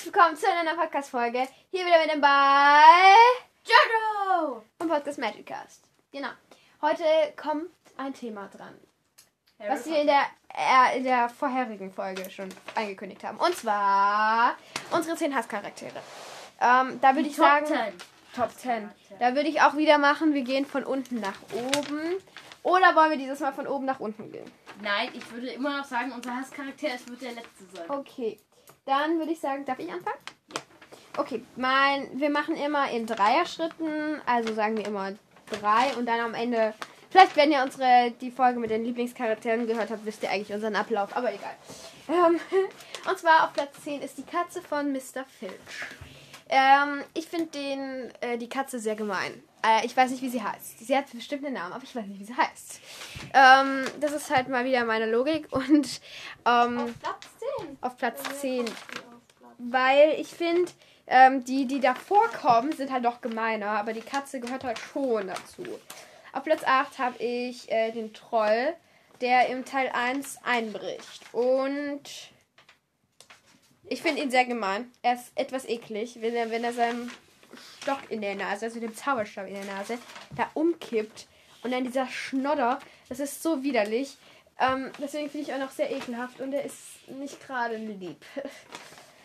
herzlich willkommen zu einer Podcast-Folge. Hier wieder mit dabei Jojo! vom Podcast Magicast. Genau. Heute kommt ein Thema dran, was wir in der, äh, in der vorherigen Folge schon angekündigt haben. Und zwar unsere 10 Hasscharaktere. Ähm, da würde ich Top sagen, 10. Top 10. Da würde ich auch wieder machen, wir gehen von unten nach oben. Oder wollen wir dieses Mal von oben nach unten gehen? Nein, ich würde immer noch sagen, unser Hasscharakter es wird der letzte sein. Okay, dann würde ich sagen, darf ich anfangen? Ja. Okay, mein, wir machen immer in Dreier-Schritten, also sagen wir immer drei und dann am Ende, vielleicht wenn ihr unsere, die Folge mit den Lieblingscharakteren gehört habt, wisst ihr eigentlich unseren Ablauf, aber egal. Ähm, und zwar auf Platz 10 ist die Katze von Mr. Filch. Ähm, ich finde den, äh, die Katze sehr gemein. Äh, ich weiß nicht, wie sie heißt. Sie hat bestimmt einen Namen, aber ich weiß nicht, wie sie heißt. Ähm, das ist halt mal wieder meine Logik und ähm, Platz 10. auf Platz 10. Weil ich finde, ähm, die, die davor kommen, sind halt doch gemeiner, aber die Katze gehört halt schon dazu. Auf Platz 8 habe ich äh, den Troll, der im Teil 1 einbricht. Und ich finde ihn sehr gemein. Er ist etwas eklig, wenn er, wenn er seinem Stock in der Nase, also dem Zauberstab in der Nase, da umkippt. Und dann dieser Schnodder, das ist so widerlich. Ähm, deswegen finde ich auch noch sehr ekelhaft und er ist nicht gerade lieb.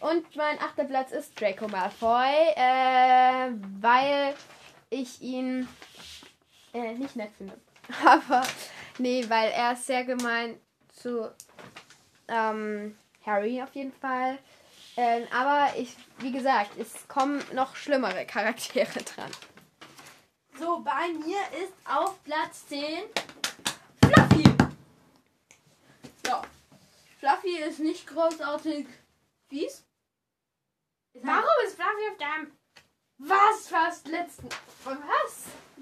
Und mein achter Platz ist Draco Malfoy, äh, weil ich ihn äh, nicht nett finde. Aber nee, weil er ist sehr gemein zu ähm, Harry auf jeden Fall. Ähm, aber ich, wie gesagt, es kommen noch schlimmere Charaktere dran. So, bei mir ist auf Platz 10 Fluffy. Ja. Fluffy ist nicht großartig fies. Ist Warum ist Fluffy auf deinem was fast letzten was?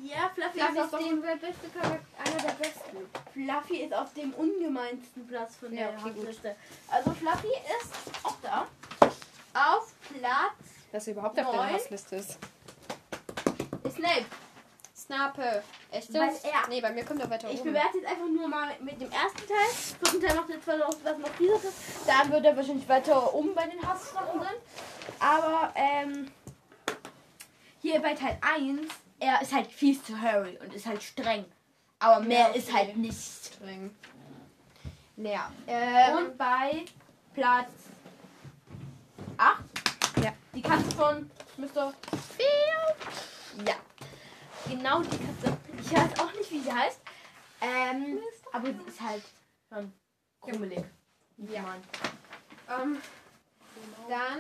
Ja, Fluffy, Fluffy ist auf dem, der beste Charakter, einer der besten. Fluffy ist auf dem ungemeinsten Platz von Ja, der okay, gut. Hassliste. Also Fluffy ist auch da. Auf Platz Dass er überhaupt auf auf der der Hassliste ist. ist Snape. Snape. Echt Weil jetzt? er- Nee, bei mir kommt er weiter Ich oben. bewerte jetzt einfach nur mal mit dem ersten Teil. Vierten Teil macht er zwar noch was noch dieses ist. Dann wird er wahrscheinlich weiter oben bei den Hasssachen sein. Aber ähm, hier bei Teil 1, er ist halt fies zu Harry und ist halt streng. Aber mehr Ja, okay. ist halt nicht. streng. Naja. Ähm, Und bei Platz 8, Ja. die Katze von Mr. Field. Ja, genau die Katze. Ich weiß auch nicht, wie sie heißt. Ähm, aber sie ist halt schon krummelig. Ja. Mann. ähm, dann.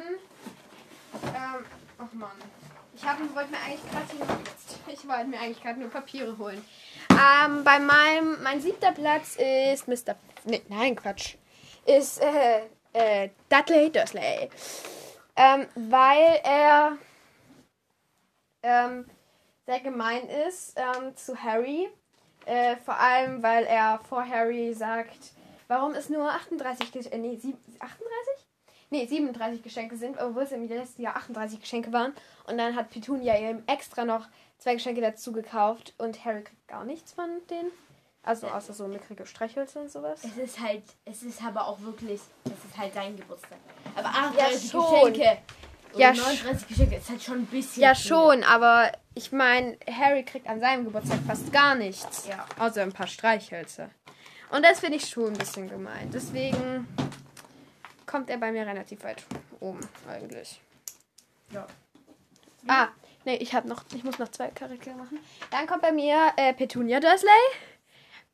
Ähm, oh Mann. Ich hab, wollte mir eigentlich gerade. Ich wollte mir eigentlich gerade nur Papiere holen. Ähm, bei meinem. Mein siebter Platz ist Mr. Nee, nein, Quatsch. Ist äh, äh, Dudley Dursley. Ähm, weil er ähm, sehr gemein ist ähm, zu Harry. Äh, vor allem, weil er vor Harry sagt, warum es nur 38 Geschenke, äh, nee, sieb- 38? Nee, 37 Geschenke sind, obwohl es im letzten Jahr 38 Geschenke waren. Und dann hat Petunia ihm extra noch zwei Geschenke dazu gekauft und Harry kriegt gar nichts von denen. Also außer so mickrige Streichhölzer und sowas. Es ist halt, es ist aber auch wirklich, es ist halt sein Geburtstag. Aber Ja, 38 schon. Geschenke. Ja, und 39 Geschenke ist halt schon ein bisschen. Ja, viel. schon, aber ich meine, Harry kriegt an seinem Geburtstag fast gar nichts. Ja. Außer ein paar Streichhölzer. Und das finde ich schon ein bisschen gemein. Deswegen kommt er bei mir relativ weit oben, eigentlich. Ja. Ah, nee, ich habe noch, ich muss noch zwei Charaktere machen. Dann kommt bei mir äh, Petunia Dursley,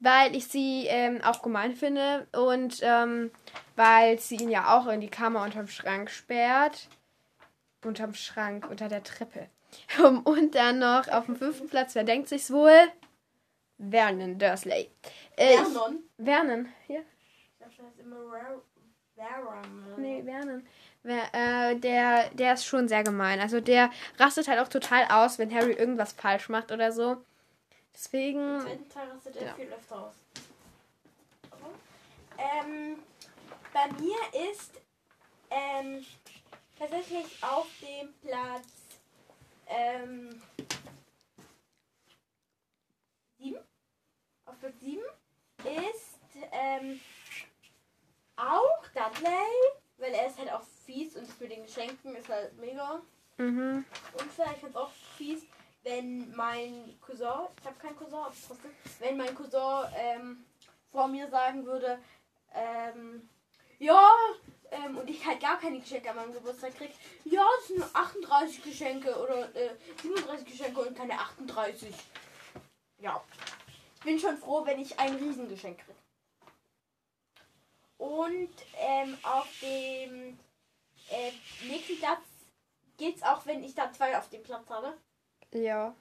weil ich sie ähm, auch gemein finde und ähm, weil sie ihn ja auch in die Kammer unterm Schrank sperrt. Unterm Schrank, unter der Treppe. Und dann noch auf dem fünften Platz, wer denkt sich's wohl? Vernon Dursley. Äh, Vernon. Vernon, hier? Ich dachte, das heißt immer Vernon. Nee, Vernon. Wer, äh, der, der ist schon sehr gemein. Also der rastet halt auch total aus, wenn Harry irgendwas falsch macht oder so. Deswegen. Im zweiten Teil rastet er Ja. viel öfter aus. Ähm, bei mir ist ähm, tatsächlich auf dem Platz ähm, 7. Auf Platz 7 ist ähm, auch Dudley, weil er ist halt auch fies und für den Geschenken ist halt mega. Mhm. Und vielleicht ganz auch fies, wenn mein Cousin, ich habe keinen Cousin, aber trotzdem, wenn mein Cousin ähm, vor mir sagen würde, ähm, ja, ähm, und ich halt gar keine Geschenke an meinem Geburtstag krieg, ja, es sind nur 38 Geschenke oder äh, 37 Geschenke und keine 38. Ja. Ich bin schon froh, wenn ich ein Riesengeschenk krieg. Und ähm, auf dem äh, nächsten Platz geht's auch, wenn ich da zwei auf dem Platz habe. Ja.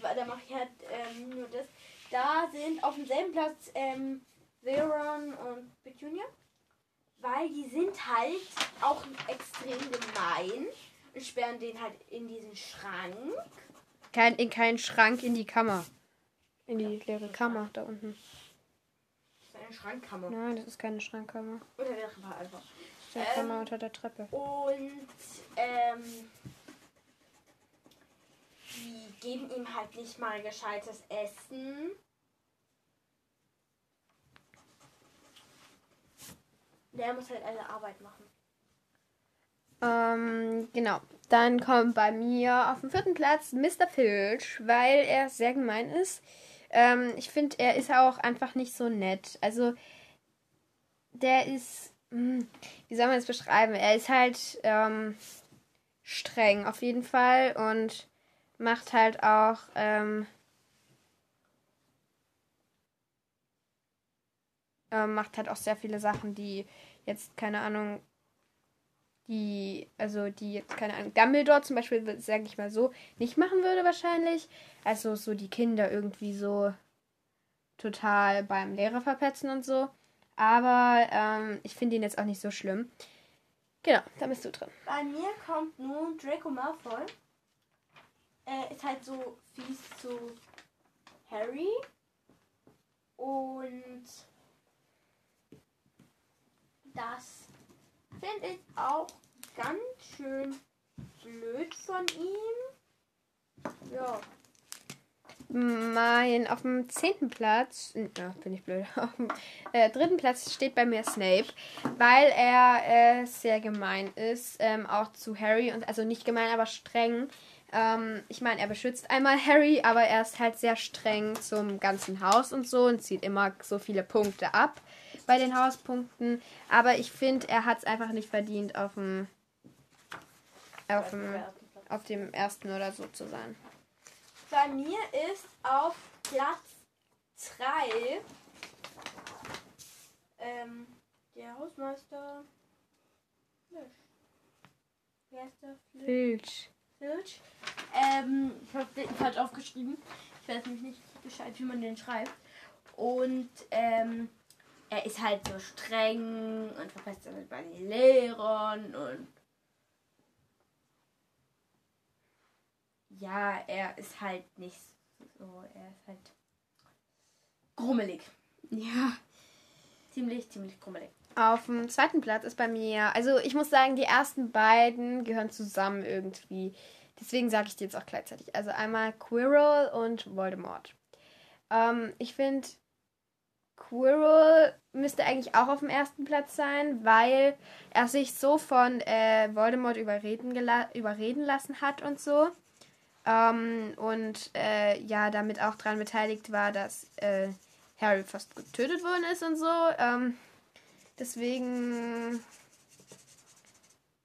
Weil da mache ich halt ähm, nur das. Da sind auf demselben Platz ähm, Veron und Petunia. Weil die sind halt auch extrem gemein und sperren den halt in diesen Schrank. Kein, in keinen Schrank, in die Kammer. In die leere Kammer da unten. Das ist eine Schrankkammer. Nein, das ist keine Schrankkammer. Unter der Treppe einfach. Eine Ähm, Kammer unter der Treppe. Und ähm, die geben ihm halt nicht mal gescheites Essen. Der muss halt alle Arbeit machen. Ähm, genau. Dann kommt bei mir auf dem vierten Platz Mr. Filch, weil er sehr gemein ist. Ähm, ich finde, er ist auch einfach nicht so nett. Also, der ist, wie soll man das beschreiben? Er ist halt ähm, streng auf jeden Fall und macht halt auch, ähm, ähm, macht halt auch sehr viele Sachen, die jetzt, keine Ahnung, die, also die jetzt, keine Ahnung, Dumbledore zum Beispiel, sage ich mal so, nicht machen würde wahrscheinlich. Also so die Kinder irgendwie so total beim Lehrer verpetzen und so. Aber ähm, ich finde ihn jetzt auch nicht so schlimm. Genau, da bist du drin. Bei mir kommt nun Draco Malfoy. Er ist halt so fies zu Harry. Und das finde ich auch ganz schön blöd von ihm. Ja. Mein, auf dem zehnten Platz, na, bin ich blöd, auf dem äh, dritten Platz steht bei mir Snape, weil er äh, sehr gemein ist, ähm, auch zu Harry und also nicht gemein, aber streng. Ähm, ich meine, er beschützt einmal Harry, aber er ist halt sehr streng zum ganzen Haus und so und zieht immer so viele Punkte ab bei den Hauspunkten. Aber ich finde, er hat es einfach nicht verdient, auf dem, auf dem, auf dem ersten oder so zu sein. Bei mir ist auf Platz 3 ähm, der Hausmeister Flisch. Wie heißt der? Filch. Filch. Ähm, ich habe den falsch aufgeschrieben. Ich weiß nämlich nicht Bescheid, wie man den schreibt. Und ähm, er ist halt so streng und verpasst dann halt bei den Lehrern und ja, er ist halt nicht so, er ist halt grummelig. Ja. Ziemlich, ziemlich grummelig. Auf dem zweiten Platz ist bei mir, also ich muss sagen, die ersten beiden gehören zusammen irgendwie. Deswegen sage ich die jetzt auch gleichzeitig. Also einmal Quirrell und Voldemort. Ähm, ich finde, Quirrell müsste eigentlich auch auf dem ersten Platz sein, weil er sich so von äh, Voldemort überreden, überreden lassen hat und so. Ähm, und äh, ja, damit auch daran beteiligt war, dass äh, Harry fast getötet worden ist und so. Ähm, deswegen,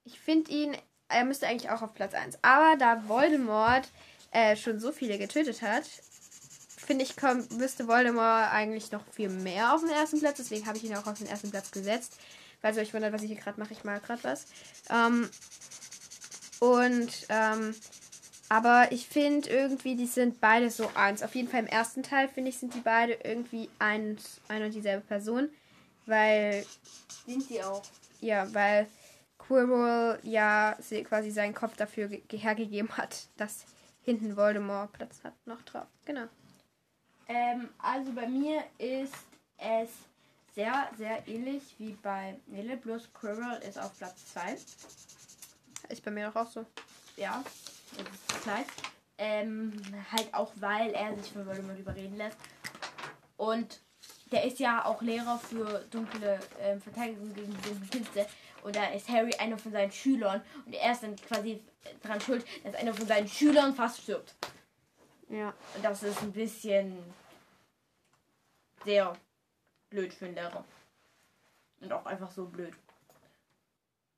ich finde ihn, er müsste eigentlich auch auf Platz 1. Aber da Voldemort äh, schon so viele getötet hat, finde ich, kommt, müsste Voldemort eigentlich noch viel mehr auf den ersten Platz. Deswegen habe ich ihn auch auf den ersten Platz gesetzt. Falls ihr euch wundert, was ich hier gerade mache, ich mal gerade was. Ähm, und, ähm, aber ich finde irgendwie, die sind beide so eins. Auf jeden Fall im ersten Teil, finde ich, sind die beide irgendwie ein, ein und dieselbe Person. Weil, Sind sie auch. ja, weil Quirrell ja quasi seinen Kopf dafür ge- hergegeben hat, dass hinten Voldemort Platz hat noch drauf. Genau. Ähm, also bei mir ist es sehr, sehr ähnlich wie bei Nele, bloß Quirrell ist auf Platz 2. Ist bei mir doch auch so. Ja, das ist gleich. Ähm, halt auch, weil er sich von Voldemort überreden lässt. Und der ist ja auch Lehrer für dunkle ähm, Verteidigung gegen die dunklen Künste. und da ist Harry einer von seinen Schülern und er ist dann quasi dran schuld, dass einer von seinen Schülern fast stirbt. Ja. Und das ist ein bisschen sehr blöd für den Lehrer. Und auch einfach so blöd.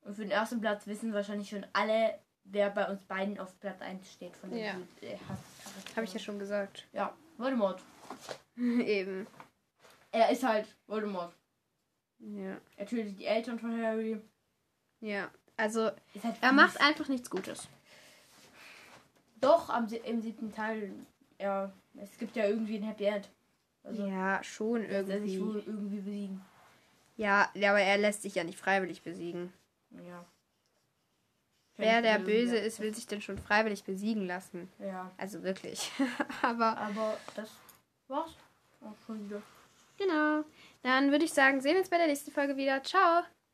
Und für den ersten Platz wissen wahrscheinlich schon alle, wer bei uns beiden auf Platz 1 steht von den Ja. Habe ich ja schon gesagt. Ja, Voldemort. Eben. Er ist halt Voldemort. Ja. Er tötet die Eltern von Harry. Ja. Also, halt er macht einfach nichts Gutes. Doch, am, im siebten Teil, ja, es gibt ja irgendwie ein Happy End. Also, Ja, schon lässt er sich irgendwie. wohl irgendwie besiegen. Ja, aber er lässt sich ja nicht freiwillig besiegen. Ja. Wer der Böse ist, will sich denn schon freiwillig besiegen lassen. Ja. Also wirklich. aber Aber das war's auch schon wieder. genau. Dann würde ich sagen, sehen wir uns bei der nächsten Folge wieder. Ciao.